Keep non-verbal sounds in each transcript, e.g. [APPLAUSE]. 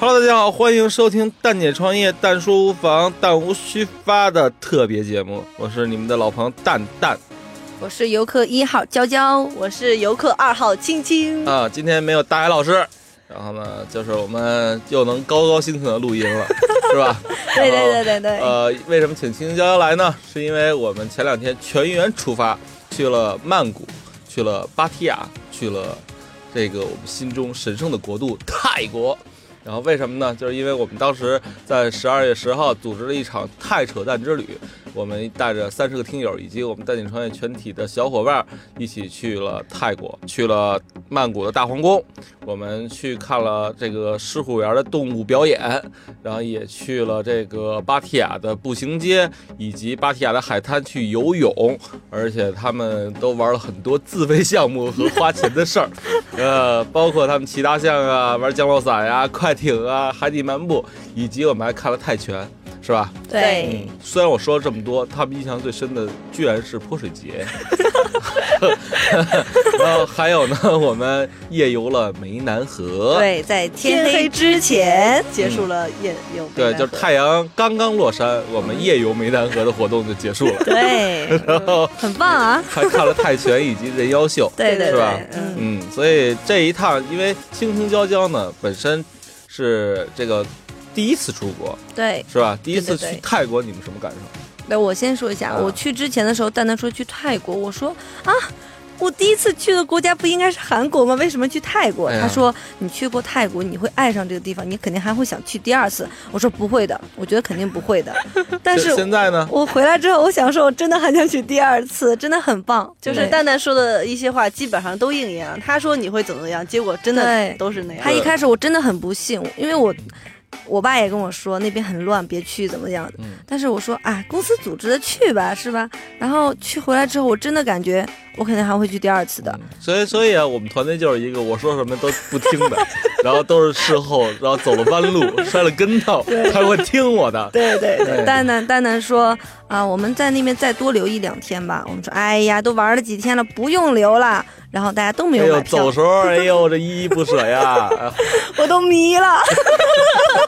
Hello，大家好，欢迎收听蛋姐创业蛋说无妨蛋无虚发的特别节目，我是你们的老朋友蛋蛋我是游客一号娇娇，我是游客二号青青。啊。今天没有大海老师，然后呢，就是我们又能高高兴兴的录音了，是吧？[LAUGHS] 对对对对对，呃，为什么请青青娇娇来呢？是因为我们前两天全员出发去了曼谷，去了芭提雅，去了这个我们心中神圣的国度泰国。然后为什么呢？就是因为我们当时在十二月十号组织了一场泰扯淡之旅，我们带着三十个听友以及我们带领创业全体的小伙伴一起去了泰国，去了曼谷的大皇宫，我们去看了这个狮虎园的动物表演，然后也去了这个芭提雅的步行街以及芭提雅的海滩去游泳，而且他们都玩了很多自费项目和花钱的事儿，呃，包括他们骑大象啊、玩降落伞呀、快艇啊、海底漫步，以及我们还看了泰拳，是吧？对，嗯，虽然我说了这么多，他们印象最深的居然是泼水节。[LAUGHS] 然后还有呢，我们夜游了湄南河。对，在天黑之之前，结束了夜游。对，就是太阳刚刚落山，我们夜游湄南河的活动就结束了。对，[LAUGHS] 然后很棒啊！[LAUGHS] 还看了泰拳以及人妖秀。对对是吧对，嗯，嗯，所以这一趟，因为青青娇娇呢本身是这个第一次出国，对。是吧？第一次去泰国，你们什么感受？那我先说一下，啊我去之前的时候，蛋蛋说去泰国，我说啊。我第一次去的国家不应该是韩国吗？为什么去泰国？哎他说你去过泰国，你会爱上这个地方，你肯定还会想去第二次。我说不会的，我觉得肯定不会的。[LAUGHS] 但是现现在呢？我回来之后，我想说，我真的很想去第二次，真的很棒。就是蛋蛋说的一些话，基本上都应验了。他说你会怎么样，结果真的都是那样他。一开始我真的很不信，因为我我爸也跟我说那边很乱，别去怎么样的。嗯但是我说啊，公司组织的去吧，是吧？然后去回来之后，我真的感觉我肯定还会去第二次的。嗯所以，所以啊，我们团队就是一个我说什么都不听的，[LAUGHS] 然后都是事后，然后走了弯路，摔了跟头，他会听我的。对对对蛋蛋蛋蛋说啊，我们在那边再多留一两天吧。我们说，哎呀，都玩了几天了，不用留了。然后大家都没有买票走，时候，哎呦，这依依不舍呀！[LAUGHS] 哎我都迷了，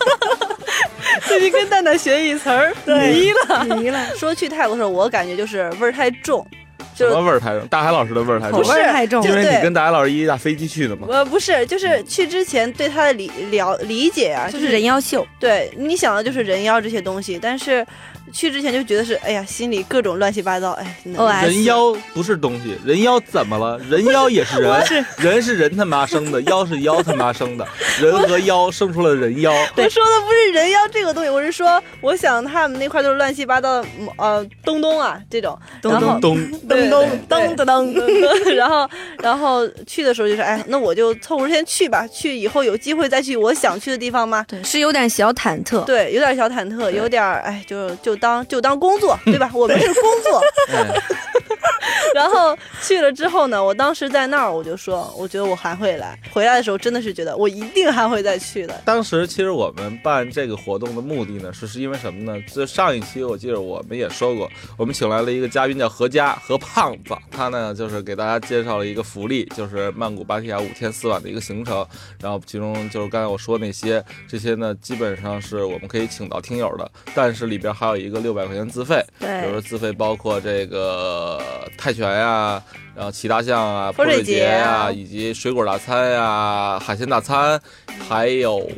[LAUGHS] 最近跟蛋蛋学一词儿，对迷了。迷了，说去泰国的时候，我感觉就是味儿太重，什就是么味儿太重？大海老师的味儿太重口味，儿太重因为你跟大海老师一架飞机去的嘛。呃不是，就是去之前对他的理了理解啊，就是人妖秀。对你想的就是人妖这些东西，但是去之前就觉得是，哎呀，心里各种乱七八糟，哎，OS 人妖不是东西，人妖怎么了？人妖也是人，[LAUGHS] 人是人他妈生的，妖是妖他妈生的，[LAUGHS] 人和妖生出了人妖。我说的不是人妖这个东西，我是说，我想他们那块都是乱七八糟的，嗯呃，东东啊这种，咚然后咚咚，对咚对。咚咚咚然后然后去的时候就是，哎，那我就凑合先去吧，去以后有机会再去我想去的地方吗？对，是有点小忐忑。对，有点小忐忑，有点哎，就就当就当工作，对吧？我们是工作。[LAUGHS] [LAUGHS] 然后去了之后呢，我当时在那儿，我就说，我觉得我还会来。回来的时候真的是觉得我一定还会再去的。当时其实我们办这个活动的目的呢，是是因为什么呢？就上一期我记得我们也说过，我们请来了一个嘉宾叫何佳何胖子，他呢就是给大家介绍了一个福利，就是曼谷芭提雅五天四晚的一个行程，然后其中就是刚才我说那些，这些呢基本上是我们可以请到听友的，但是里边还有一个六百块钱自费，比如说，自费包括这个泰拳呀、然后骑大象啊、泼水节呀、以及水果大餐呀、海鲜大餐，还有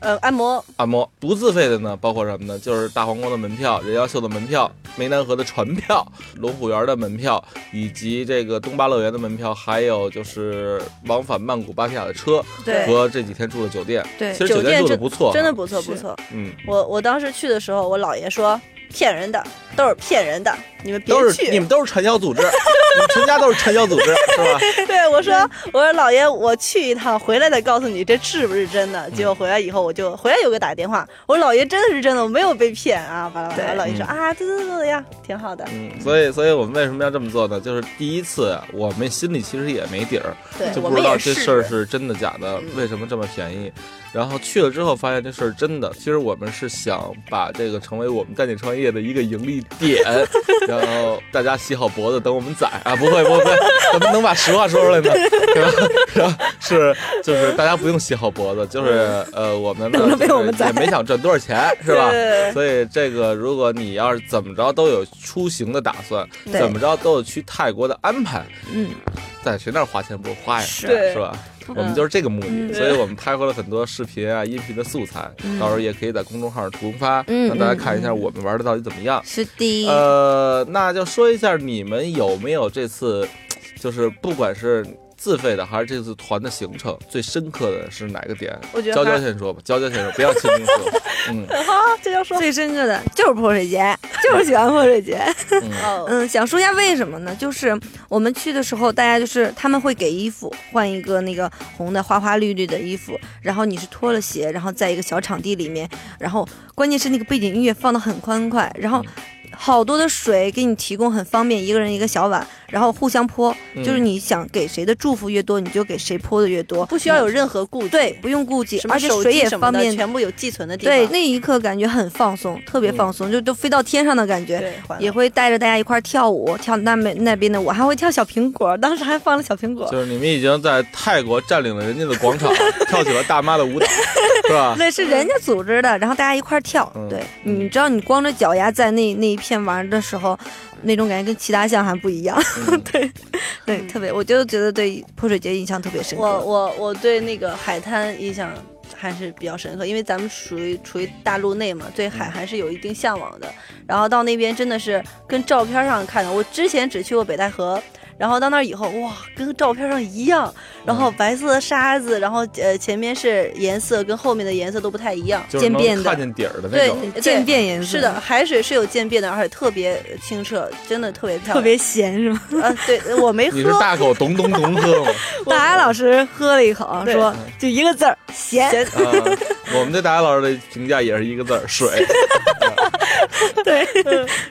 呃，按摩，按摩。不自费的呢，包括什么呢？就是大皇宫的门票、人妖秀的门票、湄南河的船票、龙虎园的门票，以及这个东巴乐园的门票，还有就是往返曼谷芭提雅的车对和这几天住的酒店。对其实酒店住的不错，真的。不错不错。嗯，我我当时去的时候，我姥爷说骗人的，都是骗人的，你们别都是去。你们都是传销组织，[LAUGHS] [LAUGHS] 全家都是传销组织是吧？对我说，我说老爷，我去一趟，回来再告诉你这是不是真的。结果回来以后，我就回来有个打电话，我说老爷真的是真的，我没有被骗啊！巴拉巴拉，姥爷说啊，对对对对呀，挺好的。嗯，所以所以我们为什么要这么做呢？就是第一次，我们心里其实也没底儿，对，就不知道这事儿是真的假的，为什么这么便宜。然后去了之后，发现这事儿真的。其实我们是想把这个成为我们带你创业的一个盈利点，[LAUGHS] 然后大家洗好脖子等我们宰啊！不会不会，怎么能把实话说出来呢？[LAUGHS] 是吧？是就是大家不用洗好脖子，就是呃，我们 [LAUGHS] 呢也没想赚多少钱，是吧？所以这个如果你要是怎么着都有出行的打算，怎么着都有去泰国的安排，嗯，在谁那儿花钱不是花呀？是是吧？我们就是这个目的，所以我们拍回了很多视频啊、音频的素材，到时候也可以在公众号上重发，让大家看一下我们玩的到底怎么样。是的，呃，那就说一下你们有没有这次，就是不管是。自费的还是这次团的行程最深刻的是哪个点？我觉得娇娇先说吧，娇娇先说，不要轻轻说。嗯，[LAUGHS] 好，娇娇说。最深刻的就是泼水节，[LAUGHS] 就是喜欢泼水节。嗯，想说一下为什么呢？就是我们去的时候，大家就是他们会给衣服换一个那个红的花花绿绿的衣服，然后你是脱了鞋，然后在一个小场地里面，然后关键是那个背景音乐放的很欢快，然后。好多的水给你提供很方便，一个人一个小碗，然后互相泼，就是你想给谁的祝福越多，你就给谁泼的越多，不需要有任何顾忌，对，不用顾忌，而且水也方便，全部有寄存的地方。对，那一刻感觉很放松，特别放松，就都飞到天上的感觉，也会带着大家一块跳舞，跳那边那边的舞，还会跳小苹果，当时还放了小苹果。就是你们已经在泰国占领了人家的广场，[LAUGHS] 跳起了大妈的舞蹈，是吧？[LAUGHS] 对，是人家组织的，然后大家一块跳。对，你知道你光着脚丫在那那一片玩的时候，那种感觉跟其他项还不一样。[LAUGHS] 对，对，特别，我就觉得对泼水节印象特别深刻。我我我对那个海滩印象还是比较深刻，因为咱们属于处于大陆内嘛，对海还是有一定向往的。然后到那边真的是跟照片上看的，我之前只去过北戴河。然后到那儿以后，哇，跟照片上一样。然后白色的沙子，然后呃前面是颜色跟后面的颜色都不太一样，渐变的，看见底儿的那种。对，渐变颜色。是的，海水是有渐变的，而且特别清澈，真的特别漂亮。特别咸是吗？[LAUGHS] 啊，对我没喝。你是大口咚咚咚喝吗？[LAUGHS] 大牙老师喝了一口，说就一个字儿咸。我们对大牙老师的评价也是一个字儿水。[LAUGHS] [LAUGHS] 对，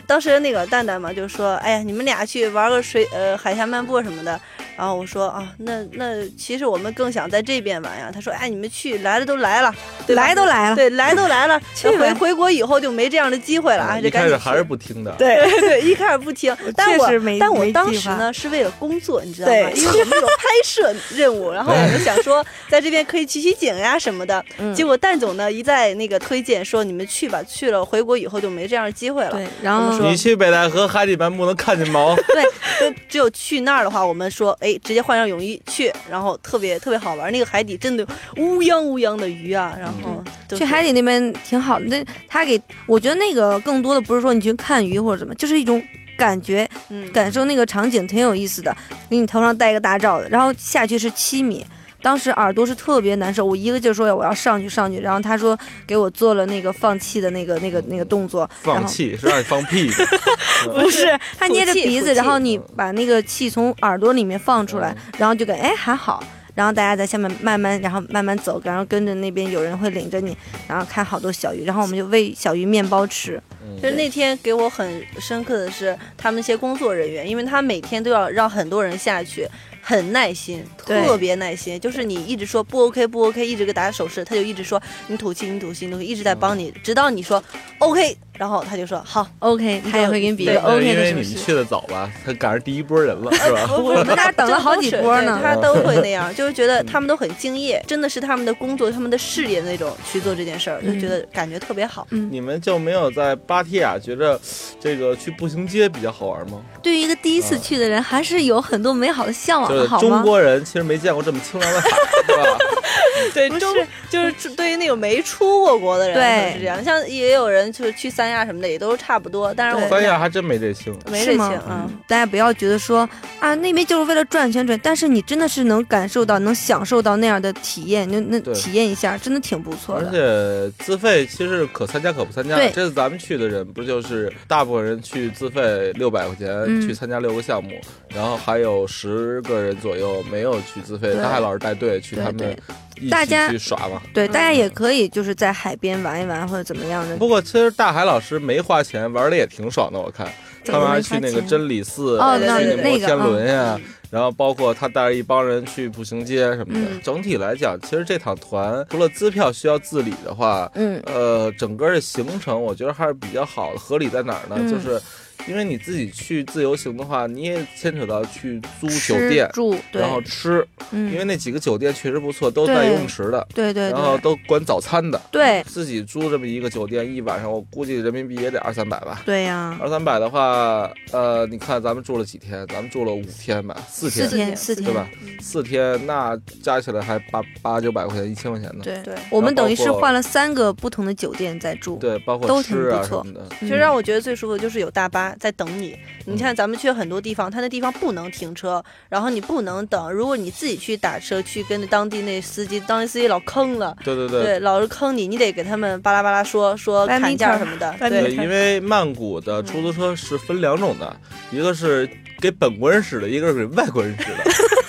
当时那个蛋蛋嘛就说：“哎呀，你们俩去玩个水呃海峡漫步什么的。”然后我说啊，那那其实我们更想在这边玩呀。他说，哎，你们去来了都来了，来都来了，对，来都来了。[LAUGHS] 回回国以后就没这样的机会了啊！一开始还是不听的，对 [LAUGHS] 对，一开始不听。但我但我当时呢是为了工作，你知道吗？因为我们有拍摄任务，然后我们想说在这边可以取取景呀什么的。[LAUGHS] 结果蛋总呢一再那个推荐说你们去吧，去了回国以后就没这样的机会了。对，然后你去北戴河海底漫步能看见毛？对，就只有去那儿的话，我们说。哎，直接换上泳衣去，然后特别特别好玩。那个海底真的乌泱乌泱的鱼啊，然后去海底那边挺好的。那他给我觉得那个更多的不是说你去看鱼或者怎么，就是一种感觉，感受那个场景挺有意思的。给你头上戴一个大罩子，然后下去是七米。当时耳朵是特别难受，我一个劲儿说我要上去上去，然后他说给我做了那个放气的那个那个那个动作，放气是让你放屁，[LAUGHS] 不是他捏着鼻子，[LAUGHS] 然后你把那个气从耳朵里面放出来，然后就感哎还好，然后大家在下面慢慢然后慢慢走，然后跟着那边有人会领着你，然后看好多小鱼，然后我们就喂小鱼面包吃。就是那天给我很深刻的是他们那些工作人员，因为他每天都要让很多人下去。很耐心，特别耐心，就是你一直说不 OK 不 OK，一直给打手势，他就一直说你吐气你吐气，你吐气一直在帮你，直到你说 OK。然后他就说好，OK，他也会给你比一个 OK 的因为你们去的早吧，他赶上第一波人了，是吧？[LAUGHS] 我们家等了好几波呢，[LAUGHS] 他都会那样，就是觉得他们都很敬业，真的是他们的工作、他们的事业那种去做这件事儿，就觉得感觉特别好。你们就没有在芭提雅觉得这个去步行街比较好玩吗？对于一个第一次去的人，还是有很多美好的向往，好吗？中国人其实没见过这么清凉的海，是吧？[LAUGHS] 对，中就是对于那种没出过国的人对是这样，像也有人就是去三亚什么的也都差不多，但是我三亚还真没这星。没这是吗情啊。大家不要觉得说啊那边就是为了赚钱赚，但是你真的是能感受到、能享受到那样的体验，那那体验一下，真的挺不错的而。且自费其实可参加可不参加。这次咱们去的人不就是大部分人去自费六百块钱、嗯去参加六个项目，然后还有十个人左右没有去自费，对大海老师带队去对他们一起大家去耍嘛。对，大家嗯也可以就是在海边玩一玩或者怎么样的。不过其实大海老师没花钱，玩的也挺爽的，我看他们还去那个真理寺，哦去那摩天轮呀。然后包括他带着一帮人去步行街什么的，嗯整体来讲，其实这趟团除了支票需要自理的话，嗯，呃，整个的行程我觉得还是比较好的。合理在哪儿呢？嗯就是因为你自己去自由行的话，你也牵扯到去租酒店，住然，后吃，嗯，因为那几个酒店确实不错，都带游泳池的，对对然后都管早餐的。对自己租这么一个酒店，一晚上我估计人民币也得二三百吧。对呀，二三百的话，呃，你看咱们住了几天？咱们住了五天吧，四天，四天四天对吧？四天那加起来还八八九百块钱，一千块钱呢。对对我们等于是换了三个不同的酒店在住。对，包括都挺吃啊不错什么的。嗯，其实让我觉得最舒服的就是有大巴在等你。你看咱们去很多地方，它那地方不能停车，然后你不能等。如果你自己去打车去跟当地那司机，当地司机老坑了，对对对对，老是坑你，你得给他们巴拉巴拉说说砍价什么的，对对，因为曼谷的出租车是分两种的，一个是给本国人使的，一个是给外国人使的。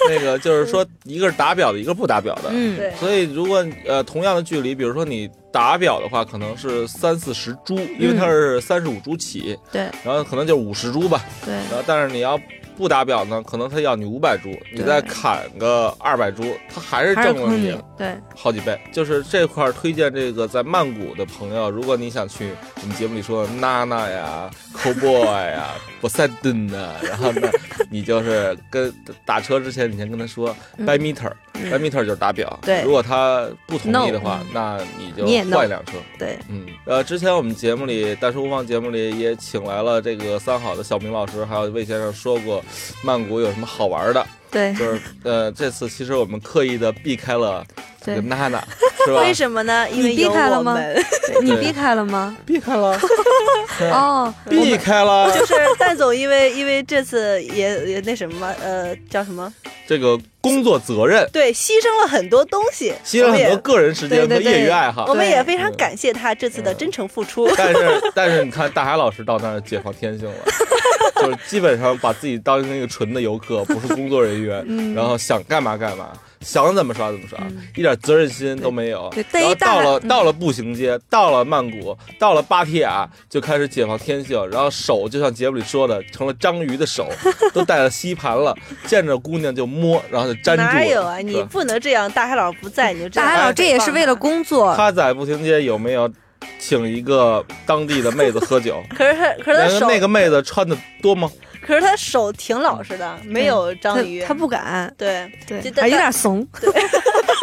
那个就是说，一个是打表的，一个不打表的。嗯，对所以如果呃同样的距离，比如说你打表的话，可能是三四十株，因为它是三十五株起，对然后可能就五十株吧。对然后但是你要不打表呢，可能他要你五百铢，你再砍个二百铢，他还是挣了你。对，好几倍。就是这块儿推荐这个在曼谷的朋友，如果你想去我们节目里说的娜娜呀、Cowboy 呀、波塞顿呐，然后呢，你就是跟打车之前，你先跟他说嗯 by meter，by meter 就是打表。对如果他不同意的话嗯，那你就换一辆车。对，嗯，呃，之前我们节目里《大叔无妨》节目里也请来了这个三好的小明老师，还有魏先生说过曼谷有什么好玩的。对，就是呃，这次其实我们刻意的避开了这个娜娜，[LAUGHS] 是吧？为什么呢？因为你避开了吗，[LAUGHS] 对你避开了吗？避开了，[LAUGHS] 哦，避开了。就是蛋总，因为因为这次也也那什么嘛，呃，叫什么？这个工作责任，对，牺牲了很多东西，牺牲很多个人时间和业余爱好我。们也非常嗯感谢他这次的真诚付出。但是但是你看，大海老师到那儿解放天性了，就是基本上把自己当成一个纯的游客，不是工作人员，嗯然后想干嘛干嘛，想怎么刷怎么刷，一点责任心都没有对。然后到了嗯到了步行街，到了曼谷，到了芭提雅，就开始解放天性，然后手就像节目里说的，成了章鱼的手，都带了吸盘了，见着姑娘就摸，然后就粘住了。哪有啊？你不能这样，大海老师不在你就这样。大海老这也是为了工作，他在步行街有没有请一个当地的妹子喝酒？[LAUGHS] 可是他，可是他手，那个妹子穿的多吗？可是他手挺老实的，没有章鱼。他不敢，对，对有点怂。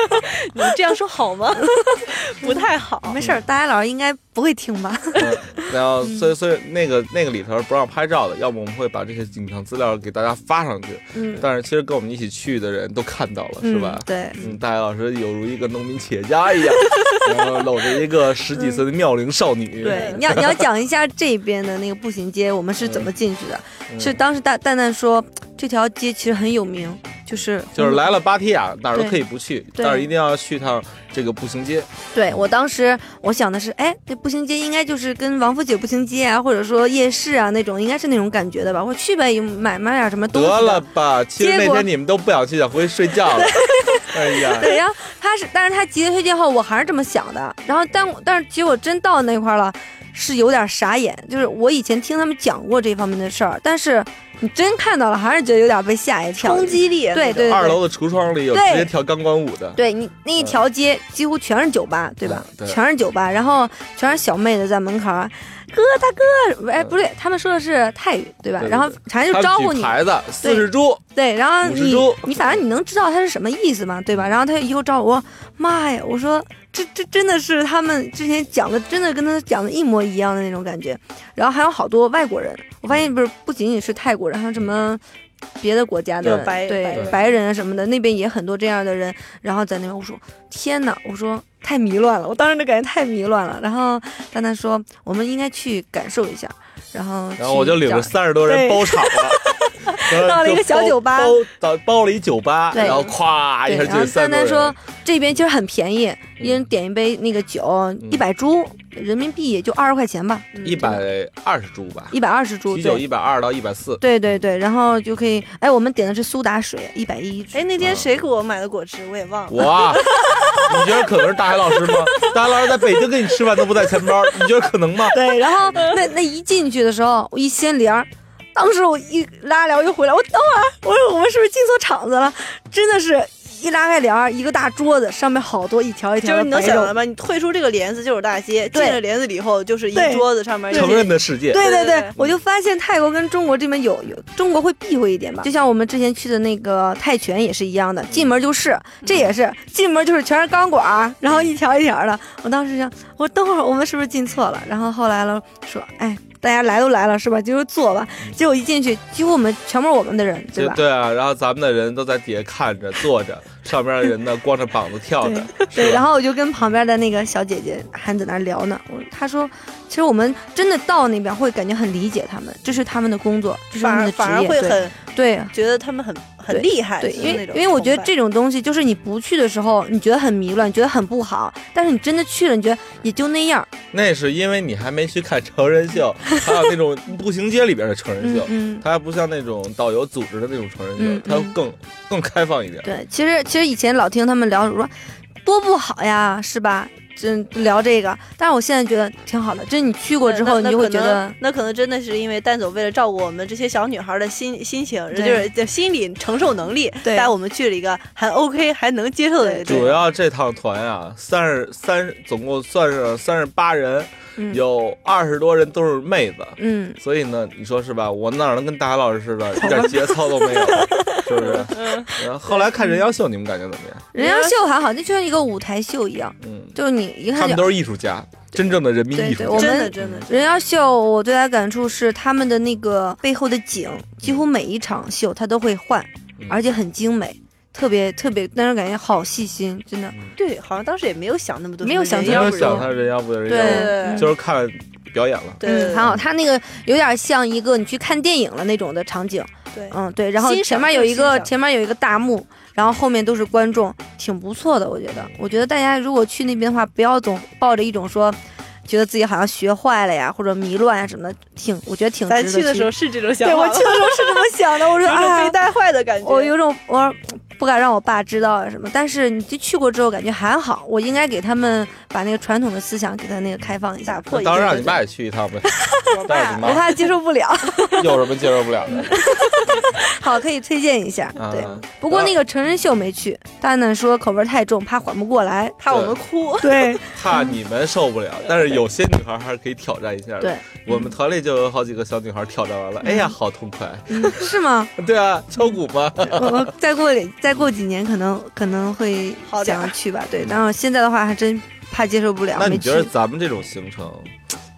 [LAUGHS] 你这样说好吗？[LAUGHS] 不太好。没事儿，大家老师应该不会听吧？嗯，然后所以所以那个那个里头不让拍照的，要么我们会把这些影像资料给大家发上去。嗯，但是其实跟我们一起去的人都看到了，是吧嗯？对，嗯，大家老师有如一个农民企业家一样，[LAUGHS] 然后搂着一个十几岁的妙龄少女。对，你要你要讲一下这边的那个步行街，我们是怎么进去的？嗯是当时大蛋蛋说这条街其实很有名，就是就是来了芭提雅哪儿都可以不去，但是一定要去趟这个步行街。对我当时我想的是，哎，这步行街应该就是跟王府井步行街啊，或者说夜市啊那种，应该是那种感觉的吧？我去呗，买买点什么东西得。了吧，其实那天你们都不想去，想回去睡觉了。[LAUGHS] [LAUGHS] 哎呀，对，然后他是，但是他极力推荐后，我还是这么想的。然后但我但是结果真到那块儿了，是有点傻眼。就是我以前听他们讲过这方面的事儿，但是你真看到了，还是觉得有点被吓一跳。冲击力，对对二楼的橱窗里有直接跳钢管舞的。对你那一条街几乎全是酒吧，对吧？嗯对全是酒吧，然后全是小妹子在门口儿，哥大哥，哎，不对，他们说的是泰语，对吧？对对然后反正就招呼你，举牌子四十株，对，然后你你反正你能知道他是什么意思嘛，对吧？然后他以后招呼我，妈呀，我说这这真的是他们之前讲的，真的跟他讲的一模一样的那种感觉。然后还有好多外国人，我发现不是不仅仅是泰国人，还有什么别的国家的白对白人什么的，那边也很多这样的人。然后在那边，我说天哪，我说太迷乱了，我当时就感觉太迷乱了。然后丹丹说，我们应该去感受一下。然后然后我就领着三十多人包场了，[LAUGHS] [LAUGHS] 到了一个小酒吧，包到包了一酒吧，然后咵一下就三丹丹说这边其实很便宜，一人点一杯那个酒，一百铢。人民币也就二十块钱吧，一百二十铢吧，一百二十铢，啤酒一百二到一百四，对对对，然后就可以，哎，我们点的是苏打水，一百一，哎，那天谁给我买的果汁，我也忘了。哇，[LAUGHS] 你觉得可能是大海老师吗？大海老师在北京跟你吃饭都不带钱包，你觉得可能吗？对，然后那那一进去的时候，我一掀帘当时我一拉帘又回来，我等会儿，我说我们是不是进错场子了？真的是。一拉开帘儿，一个大桌子，上面好多一条一条就是你能想到吗？你退出这个帘子就是大街，进了帘子里以后就是一桌子上面成人的世界。对对对，我就发现泰国跟中国这边有有中国会避讳一点吧，就像我们之前去的那个泰拳也是一样的，进门就是，这也是进门就是全是钢管，然后一条一条的。我当时想，我等会儿我们是不是进错了？然后后来了说，哎。大家来都来了是吧？就是坐吧。结果一进去，几乎我们全部是我们的人，对吧？对啊，然后咱们的人都在底下看着、坐着，[LAUGHS] 上边的人呢光着膀子跳着。对，然后我就跟旁边的那个小姐姐还在那聊呢。我她说，其实我们真的到那边会感觉很理解他们，这是他们的工作，这是他们的职业，反而会很对，觉得他们很。很厉害，对，因为因为我觉得这种东西就是你不去的时候，你觉得很迷乱，觉得很不好，但是你真的去了，你觉得也就那样。那是因为你还没去看成人秀，还有那种 [LAUGHS] 步行街里边的成人秀，它还不像那种导游组织的那种成人秀，它更更开放一点。对，其实其实以前老听他们聊说，多不好呀，是吧？真聊这个，但是我现在觉得挺好的。就是你去过之后，你就会觉得，那可能真的是因为丹总为了照顾我们这些小女孩的心心情，就是心理承受能力，带我们去了一个还 OK 还能接受的。主要这趟团啊，三十三，总共算是三十八人。有二十多人都是妹子，嗯，所以呢，你说是吧？我哪能跟大海老师似的，[LAUGHS] 一点节操都没有，[LAUGHS] 是不是？嗯。后来看人妖秀，你们感觉怎么样？人妖秀还好，那就像一个舞台秀一样，嗯，就是你一看，他们都是艺术家，真正的人民艺术家。真的真的。人妖秀，我最大感触是他们的那个背后的景，几乎每一场秀他都会换，而且很精美。特别特别，但是感觉好细心，真的。对，好像当时也没有想那么多，没有想没有想他人妖不人妖，就是看表演了。嗯，很好，他那个有点像一个你去看电影了那种的场景。对，嗯对，然后前面有一个前面有一个大幕，然后后面都是观众，挺不错的，我觉得。我觉得大家如果去那边的话，不要总抱着一种说。觉得自己好像学坏了呀，或者迷乱啊什么的，挺我觉得挺。咱去的时候是这种想法。对我去的时候是这么想的，我说啊，被带坏的感觉。我有种我说不敢让我爸知道啊什么，但是你就去过之后感觉还好，我应该给他们把那个传统的思想给他那个开放一下。破一下当然让你爸也去一趟呗。我爸 [LAUGHS] 我怕接受不了。有什么接受不了的？[LAUGHS] 好，可以推荐一下。对，不过那个成人秀没去，蛋蛋说口味太重，怕缓不过来，怕我们哭。对，[LAUGHS] 怕你们受不了。但是有些女孩还是可以挑战一下的。对，我们团里就有好几个小女孩挑战完了，哎呀，好痛快。是吗？[LAUGHS] 对啊，敲鼓吗？我再过再过几年，可能可能会想要去吧。对，然后现在的话，还真怕接受不了。那你觉得咱们这种行程，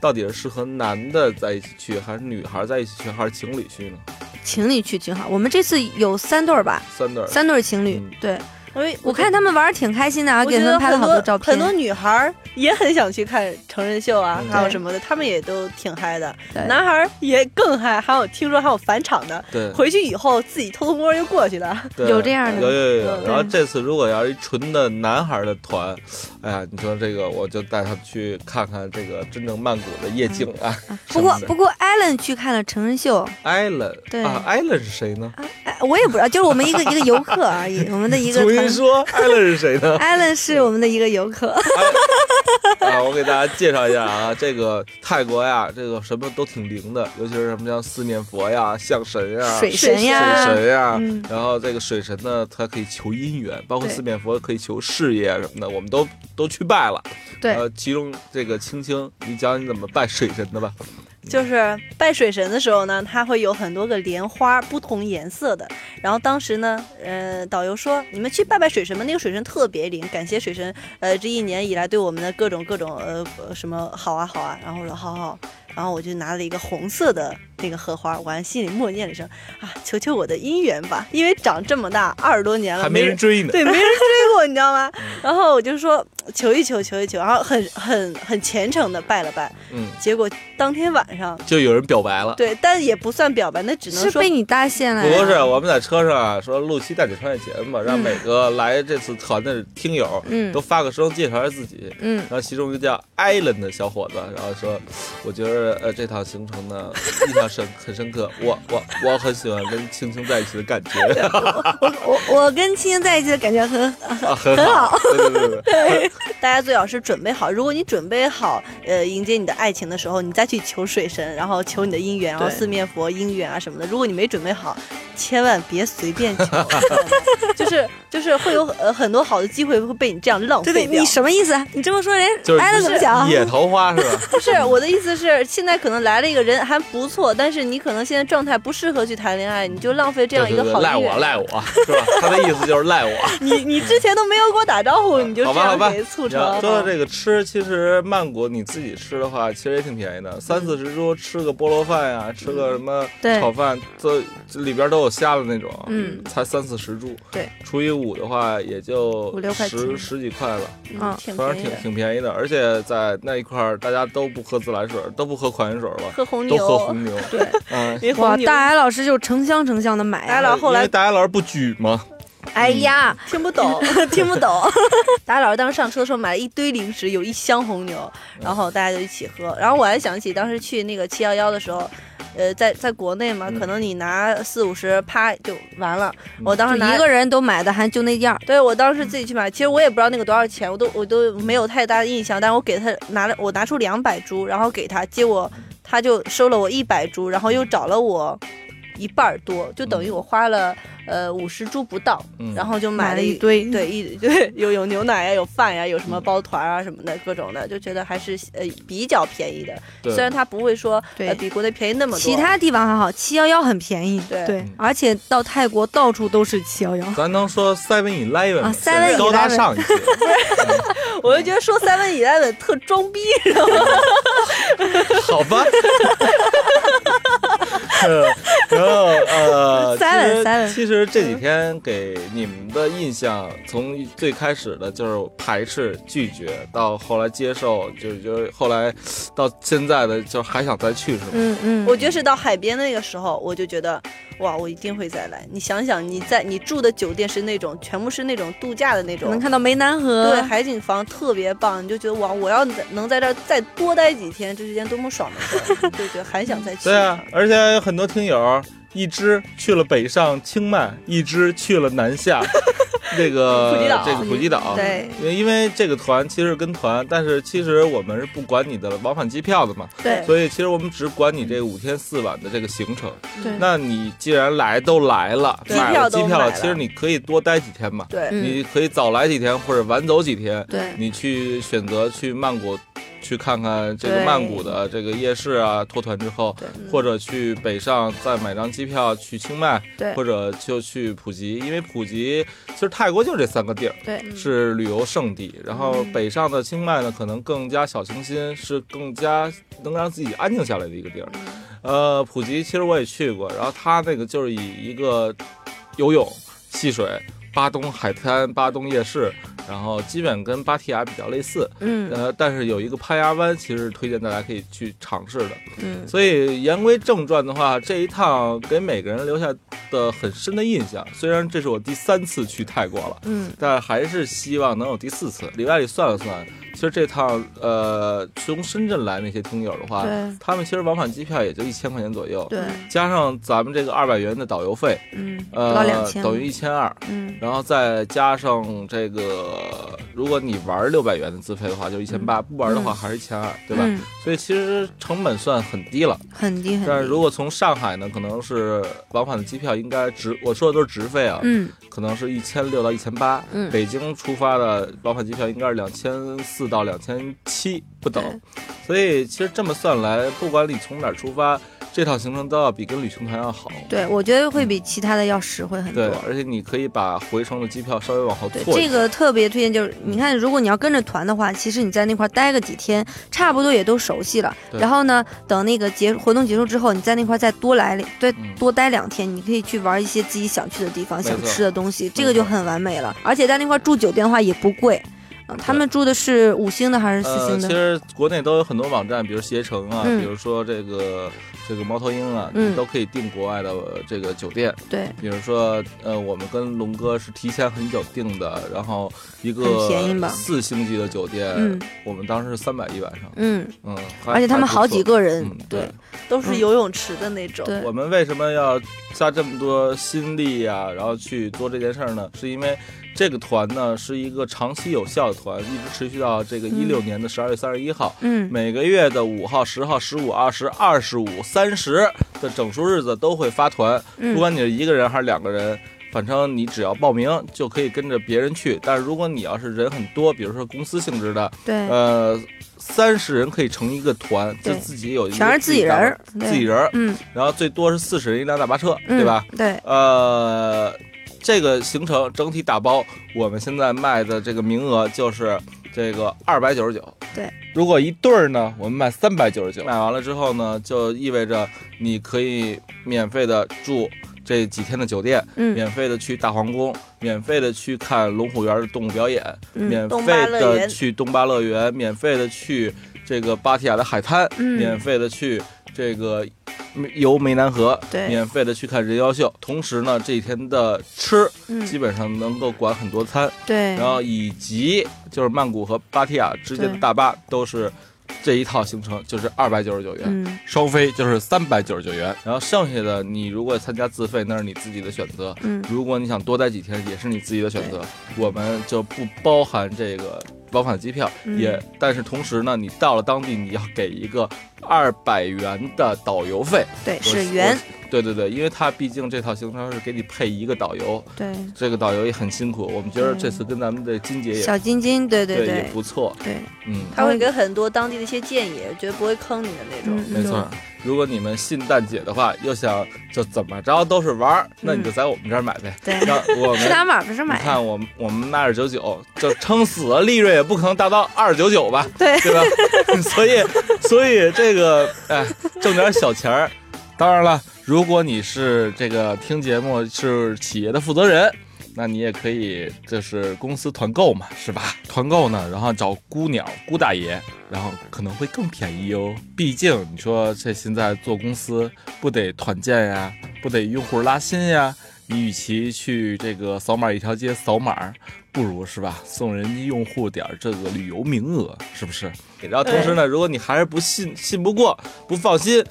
到底是适合男的在一起去，还是女孩在一起去，还是情侣去呢？情侣去挺好，我们这次有三对儿吧，三对儿，三对儿情侣，对。我我看他们玩的挺开心的，啊，给他们拍了好多照片。很多女孩也很想去看成人秀啊，还有什么的，他们也都挺嗨的。男孩也更嗨，还有听说还有返场的。对，回去以后自己偷偷摸摸就过去了。有这样的。有有有。然后这次如果要是一纯的男孩的团，哎呀，你说这个我就带他们去看看这个真正曼谷的夜景啊。不过不过艾伦去看了成人秀。艾伦。对。啊，艾伦是谁呢？哎，我也不知道，就是我们一个一个游客而已，我们的一个。你说艾伦是谁呢？艾伦是我们的一个游客。啊，我给大家介绍一下啊，这个泰国呀，这个什么都挺灵的，尤其是什么像四面佛呀、象神呀、水神呀、水神呀。然后这个水神呢，它可以求姻缘，包括四面佛可以求事业什么的，我们都都去拜了。对，呃，其中这个青青，你讲你怎么拜水神的吧。就是拜水神的时候呢，它会有很多个莲花，不同颜色的。然后当时呢，呃，导游说你们去拜拜水神吧，那个水神特别灵，感谢水神，呃，这一年以来对我们的各种各种呃什么好啊好啊。然后我说好好。然后我就拿了一个红色的那个荷花，我还心里默念了一声啊，求求我的姻缘吧，因为长这么大二十多年了，还没人追呢，对，没人 [LAUGHS] 追过，你知道吗？然后我就说求一求，求一求，然后很很很虔诚的拜了拜，嗯，结果当天晚上就有人表白了，对，但也不算表白，那只能说是被你搭线了呀。不是，我们在车上啊，说录期带你穿越节目，让每个来这次团的听友，嗯。都发个声介绍一下自己，嗯。然后其中一个叫艾伦的小伙子，然后说，我觉得呃这趟行程呢印象深很深刻，我我我很喜欢跟青青在一起的感觉，[LAUGHS] 我我我跟青青在一起的感觉很啊很好，对对对对，大家最好是准备好，如果你准备好呃迎接你的爱情的时候，你再去求水神，然后求你的姻缘，然后四面佛姻缘啊什么的。如果你没准备好，千万别随便求，[LAUGHS] 就是就是会有呃很多好的机会会被你这样浪对对，费掉你。什么意思？你这么说人就挨了怎么讲？野桃花是吧？[LAUGHS] 不是我的意思是，现在可能来了一个人还不错，但是你可能现在状态不适合去谈恋爱，你就浪费这样一对对对个好姻缘。赖我赖我是吧？他的意思就是赖我。[LAUGHS] 你你之前都没有给我打招呼，你就这好吧，好吧。样给促成。说到这个吃，其实曼谷你自己吃的话，其实也挺便宜的，三四十铢吃个菠萝饭呀，吃个什么对炒饭，都这里边都有虾的那种，嗯才三四十铢。对，除以五的话，也就五六块十十几块了，嗯挺反正挺便宜的。挺便宜的。而且在那一块儿，大家都不喝自来水，都不喝矿泉水吧，喝红牛都牛，喝红牛。对，嗯，哇，大矮老师就成箱成箱的买啊。大佬后来因为大家老师不举吗，哎呀，听不懂，听不懂。[LAUGHS] 达 [LAUGHS] 老师当时上车的时候买了一堆零食，有一箱红牛，然后大家就一起喝。然后我还想起当时去那个七幺幺的时候，呃，在在国内嘛，嗯可能你拿四五十，啪就完了。我当时拿一个人都买的还就那样。对我当时自己去买，其实我也不知道那个多少钱，我都我都没有太大的印象。但是我给他拿了，我拿出两百株，然后给他，结果他就收了我一百株，然后又找了我一半儿多，就等于我花了呃五十铢不到，嗯然后就买买了了一堆对一 [LAUGHS] 对有有牛奶呀，有饭呀，有什么包团啊什么的各种的，就觉得还是呃比较便宜的。虽然它不会说比国内便宜那么多，其他地方还好，七幺幺很便宜。对对，而且到泰国到处都是七幺幺。咱能说 Seven Eleven 啊，seven Eleven 高大上一些。[LAUGHS] 我就觉得说 seven eleven 特装逼，知道吗？[LAUGHS] 好吧。呃然后呃，其实 silent 其实这几天给你们的印象，从最开始的就是排斥、拒绝，到后来接受，就就后来到现在的就还想再去，是吗？嗯嗯，我觉得是到海边那个时候，我就觉得，哇，我一定会再来。你想想，你在你住的酒店是那种全部是那种度假的那种，能看到湄南河。对，海景房特别棒，你就觉得哇，我要能在这儿再多待几天，这是件多么爽的事儿，就觉得还想再去。[LAUGHS] 对啊，而且有很多听友，一只去了北上清迈，一只去了南下，[LAUGHS] 这个这个普吉岛。对因为因为这个团其实跟团，但是其实我们是不管你的往返机票的嘛，对所以其实我们只管你这五天四晚的这个行程。对那你既然来都来了，买了机票了，机票都买了其实你可以多待几天嘛，对嗯你可以早来几天或者晚走几天，对你去选择去曼谷。去看看这个曼谷的这个夜市啊，脱团之后，或者去北上再买张机票去清迈，对。或者就去普吉，因为普吉其实泰国就这三个地儿，对。是旅游胜地。然后嗯。北上的清迈呢，可能更加小清新，是更加能让自己安静下来的一个地儿。呃，普吉其实我也去过，然后它那个就是以一个游泳、戏水、巴东海滩、巴东夜市，然后基本跟芭提雅比较类似。嗯呃，但是有一个攀崖湾，其实推荐大家可以去尝试的。嗯所以言归正传的话，这一趟给每个人留下的很深的印象。虽然这是我第三次去泰国了，嗯但还是希望能有第四次。里外里算了算，其实这趟呃从深圳来那些听友的话，他们其实往返机票也就一千块钱左右，对，加上咱们这个二百元的导游费，嗯，呃，等于一千二。嗯然后再加上这个，如果你玩六百元的自费的话，就一千八；不玩的话还是一千二，对吧？嗯所以其实成本算很低了。很低很低。但是如果从上海呢，可能是往返的机票应该直，我说的都是直费啊，嗯可能是一千六到一千八。嗯北京出发的往返机票应该是两千四到两千七不等。所以其实这么算来，不管你从哪儿出发，这套行程都要比跟旅行团要好。对，我觉得会比其他的要实惠很多。对，而且你可以把回程的机票稍微往后错。这个特别推荐，就是你看，如果你要跟着团的话，其实你在那块待个几天，差不多也都熟悉了。然后呢，等那个结活动结束之后，你在那块再多来再多待两天，你可以去玩一些自己想去的地方、想吃的东西，这个就很完美了。而且在那块住酒店的话也不贵。他们住的是五星的还是四星的？其实国内都有很多网站，比如携程啊，比如说这个这个猫头鹰啊，你都可以订国外的这个酒店。对，比如说呃，我们跟龙哥是提前很久订的，然后一个便宜吧，四星级的酒店，我们当时是三百一晚上。嗯嗯，而且他们好几个人，对，都是游泳池的那种。对，我们为什么要下这么多心力呀，然后去做这件事儿呢？是因为。这个团呢是一个长期有效的团，一直持续到这个一六年的十二月三十一号。嗯，每个月的五号、十号、十五、二十、二十五、三十的整数日子都会发团。不管你是一个人还是两个人，反正你只要报名就可以跟着别人去。但是如果你要是人很多，比如说公司性质的，对，呃，三十人可以成一个团，就自己有一个全是自己人，自己人。嗯，然后最多是四十人一辆大巴车，对吧？对，呃。这个行程整体打包，我们现在卖的这个名额就是这个二百九十九。对，如果一对儿呢，我们卖三百九十九。买完了之后呢，就意味着你可以免费的住这几天的酒店，免费的去大皇宫，免费的去看龙虎园的动物表演，免费的去东巴乐园，免费的去这个芭提雅的海滩，免费的去这个。游湄南河，对，免费的去看人妖秀，同时呢，这一天的吃基本上能够管很多餐，对，然后以及就是曼谷和芭提雅之间的大巴都是这一套行程，就是二百九十九元，双飞就是三百九十九元，然后剩下的你如果参加自费，那是你自己的选择，嗯，如果你想多待几天，也是你自己的选择，我们就不包含这个。往返机票也，但是同时呢，你到了当地，你要给一个二百元的导游费。对，是元。对对对，因为他毕竟这套行程是给你配一个导游。对。这个导游也很辛苦，我们觉得这次跟咱们的金姐也小金金，对对对，也不错。对，嗯，他会给很多当地的一些建议，绝对不会坑你的那种。没错。如果你们信蛋姐的话，又想就怎么着都是玩儿，那你就在我们这儿买呗。对，[LAUGHS] 我们打码不是买。你看我们我们卖二九九，就撑死了，利润也不可能达到二九九吧？对，对吧？[LAUGHS] 所以所以这个哎，挣点小钱儿。当然了，如果你是这个听节目是企业的负责人。那你也可以，就是公司团购嘛，是吧？团购呢，然后找姑鸟、姑大爷，然后可能会更便宜哦。毕竟你说这现在做公司不得团建呀，不得用户拉新呀？你与其去这个扫码一条街扫码，不如是吧，送人家用户点这个旅游名额，是不是？然后同时呢，如果你还是不信、信不过、不放心。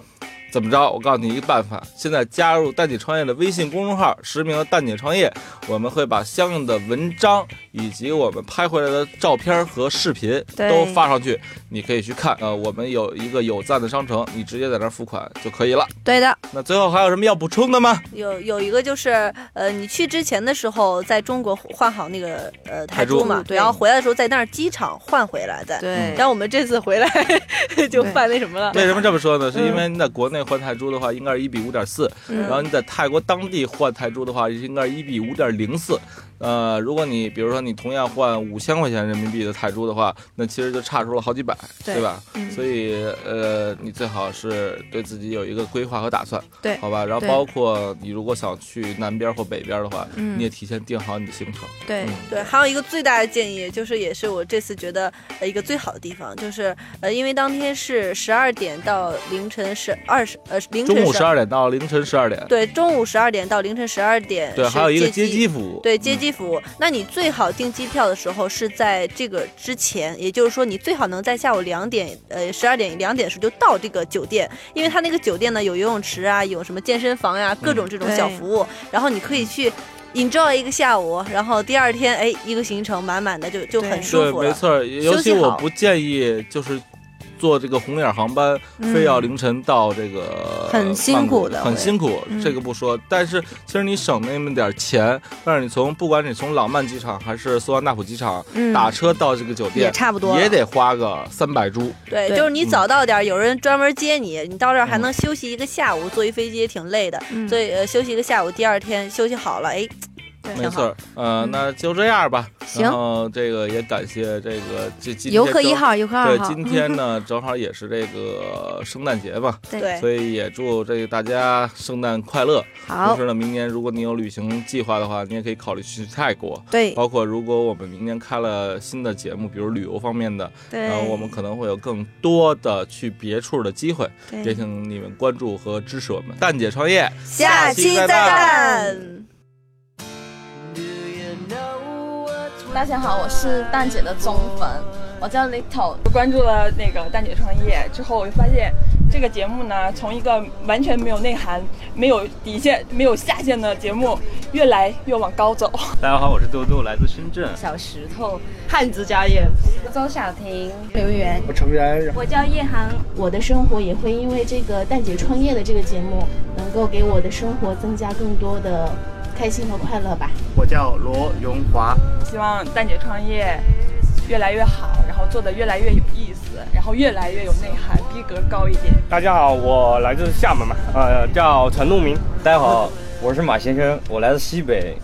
怎么着？我告诉你一个办法，现在加入蛋姐创业的微信公众号，实名的蛋姐创业，我们会把相应的文章以及我们拍回来的照片和视频都发上去，你可以去看。呃，我们有一个有赞的商城，你直接在那儿付款就可以了。对的。那最后还有什么要补充的吗？有有一个就是，呃，你去之前的时候在中国换好那个呃台铢嘛，然后回来的时候在那儿机场换回来的。对。但我们这次回来 [LAUGHS] 就犯那什么了。为什么这么说呢？是因为你在国内。换泰铢的话，应该是一比五点四，然后你在泰国当地换泰铢的话，应该是一比五点零四。呃，如果你比如说你同样换五千块钱人民币的泰铢的话，那其实就差出了好几百，对吧？所以呃，你最好是对自己有一个规划和打算，对，好吧？然后包括你如果想去南边或北边的话，你也提前定好你的行程。对对，还有一个最大的建议就是，也是我这次觉得呃一个最好的地方，就是呃，因为当天是十二点到凌晨十二十呃凌晨中午十二点到凌晨十二点，对，中午十二点到凌晨十二点，对，还有一个接机服务，对，接机。服务，那你最好订机票的时候是在这个之前，也就是说你最好能在下午两点，呃，十二点两点时就到这个酒店，因为他那个酒店呢有游泳池啊，有什么健身房呀，各种这种小服务，然后你可以去 enjoy 一个下午，然后第二天哎一个行程满满的就就很舒服了。对，没错，尤其我不建议就是。坐这个红眼航班，非要凌晨到这个很辛苦的，很辛苦。这个不说，但是其实你省那么点钱，但是你从不管你从朗曼机场还是苏万纳普机场打车到这个酒店，也差不多，也得花个三百铢。对，就是你早到点，有人专门接你，你到这儿还能休息一个下午。坐一飞机也挺累的，所以呃休息一个下午，第二天休息好了，哎。没错，呃，那就这样吧。行，然后这个也感谢这个这今游客一号、游客二号。对，今天呢正好也是这个圣诞节嘛，[LAUGHS] 对，所以也祝这个大家圣诞快乐。好。同时呢，明年如果你有旅行计划的话，你也可以考虑去泰国。对。包括如果我们明年开了新的节目，比如旅游方面的，对，然后我们可能会有更多的去别处的机会。对。也请你们关注和支持我们蛋姐创业，下期再见。大家好，我是蛋姐的忠粉，我叫 Little。关注了那个蛋姐创业之后，我就发现这个节目呢，从一个完全没有内涵、没有底线、没有下限的节目，越来越往高走。大家好，我是豆豆，来自深圳。小石头，汉子家宴。周小婷，刘源，我成员。我叫叶航，我的生活也会因为这个蛋姐创业的这个节目，能够给我的生活增加更多的。开心和快乐吧。我叫罗荣华，希望蛋姐创业越来越好，然后做的越来越有意思，然后越来越有内涵，逼格高一点。大家好，我来自厦门嘛，呃，叫陈路明。大家好，我是马先生，我来自西北。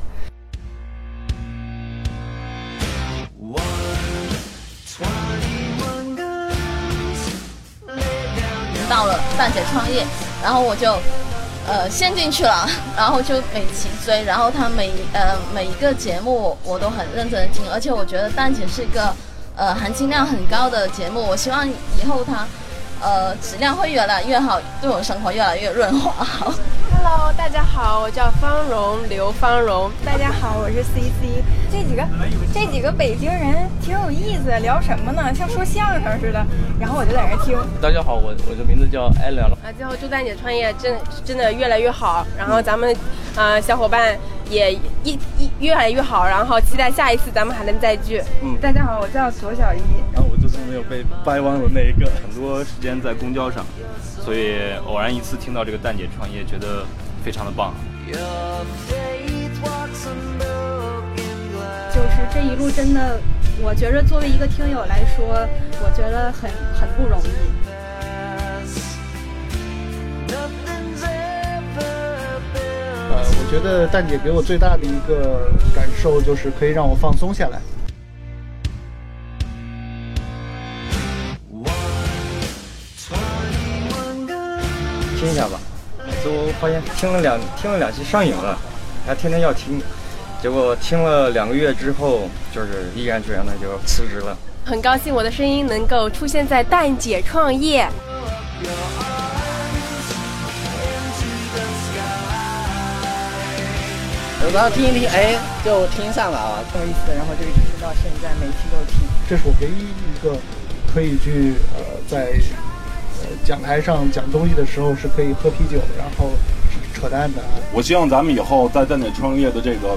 到了蛋姐创业，然后我就。呃，陷进去了，[LAUGHS] 然后就每期追，然后他每呃每一个节目我都很认真的听，而且我觉得蛋姐是一个呃含金量很高的节目，我希望以后它呃质量会越来越好，对我生活越来越润滑好。好。Hello，大家好，我叫方荣，刘方荣。大家好，我是 CC。这几个这几个北京人挺有意思，聊什么呢？像说相声似的。然后我就在那听。大家好，我我的名字叫艾良。啊，最后祝蛋姐创业真真的越来越好。然后咱们呃小伙伴也一一越来越好。然后期待下一次咱们还能再聚。嗯，大家好，我叫左小一。然后我就是没有被掰弯的那一个，很多时间在公交上。所以偶然一次听到这个蛋姐创业，觉得非常的棒。就是这一路真的，我觉着作为一个听友来说，我觉得很很不容易。呃，我觉得蛋姐给我最大的一个感受就是可以让我放松下来。听一下吧，都发现听了两听了两期上瘾了，还天天要听，结果听了两个月之后，就是毅然决然的就辞职了。很高兴我的声音能够出现在蛋姐创业。然后听一听，哎，就听上了啊，挺有意思，然后就一直听到现在，每期都听。这是我唯一一个可以去呃在。讲台上讲东西的时候是可以喝啤酒，然后扯淡的。我希望咱们以后在蛋姐创业的这个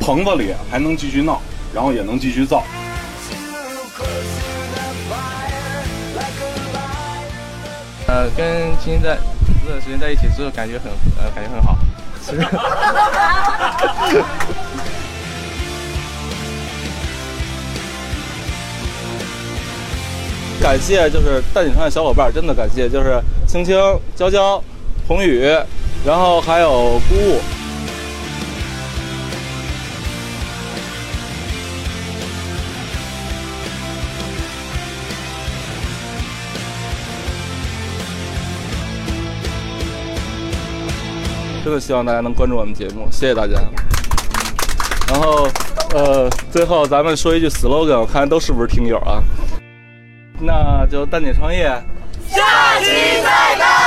棚子里还能继续闹，然后也能继续造。呃，跟今天在这段时间在一起之后，感觉很呃，感觉很好。[LAUGHS] 感谢就是蛋姐创业小伙伴，真的感谢，就是青青、娇娇、宏宇，然后还有姑姑，真的希望大家能关注我们节目，谢谢大家。然后，呃，最后咱们说一句 slogan，我看都是不是听友啊？那就蛋姐创业，下期再干。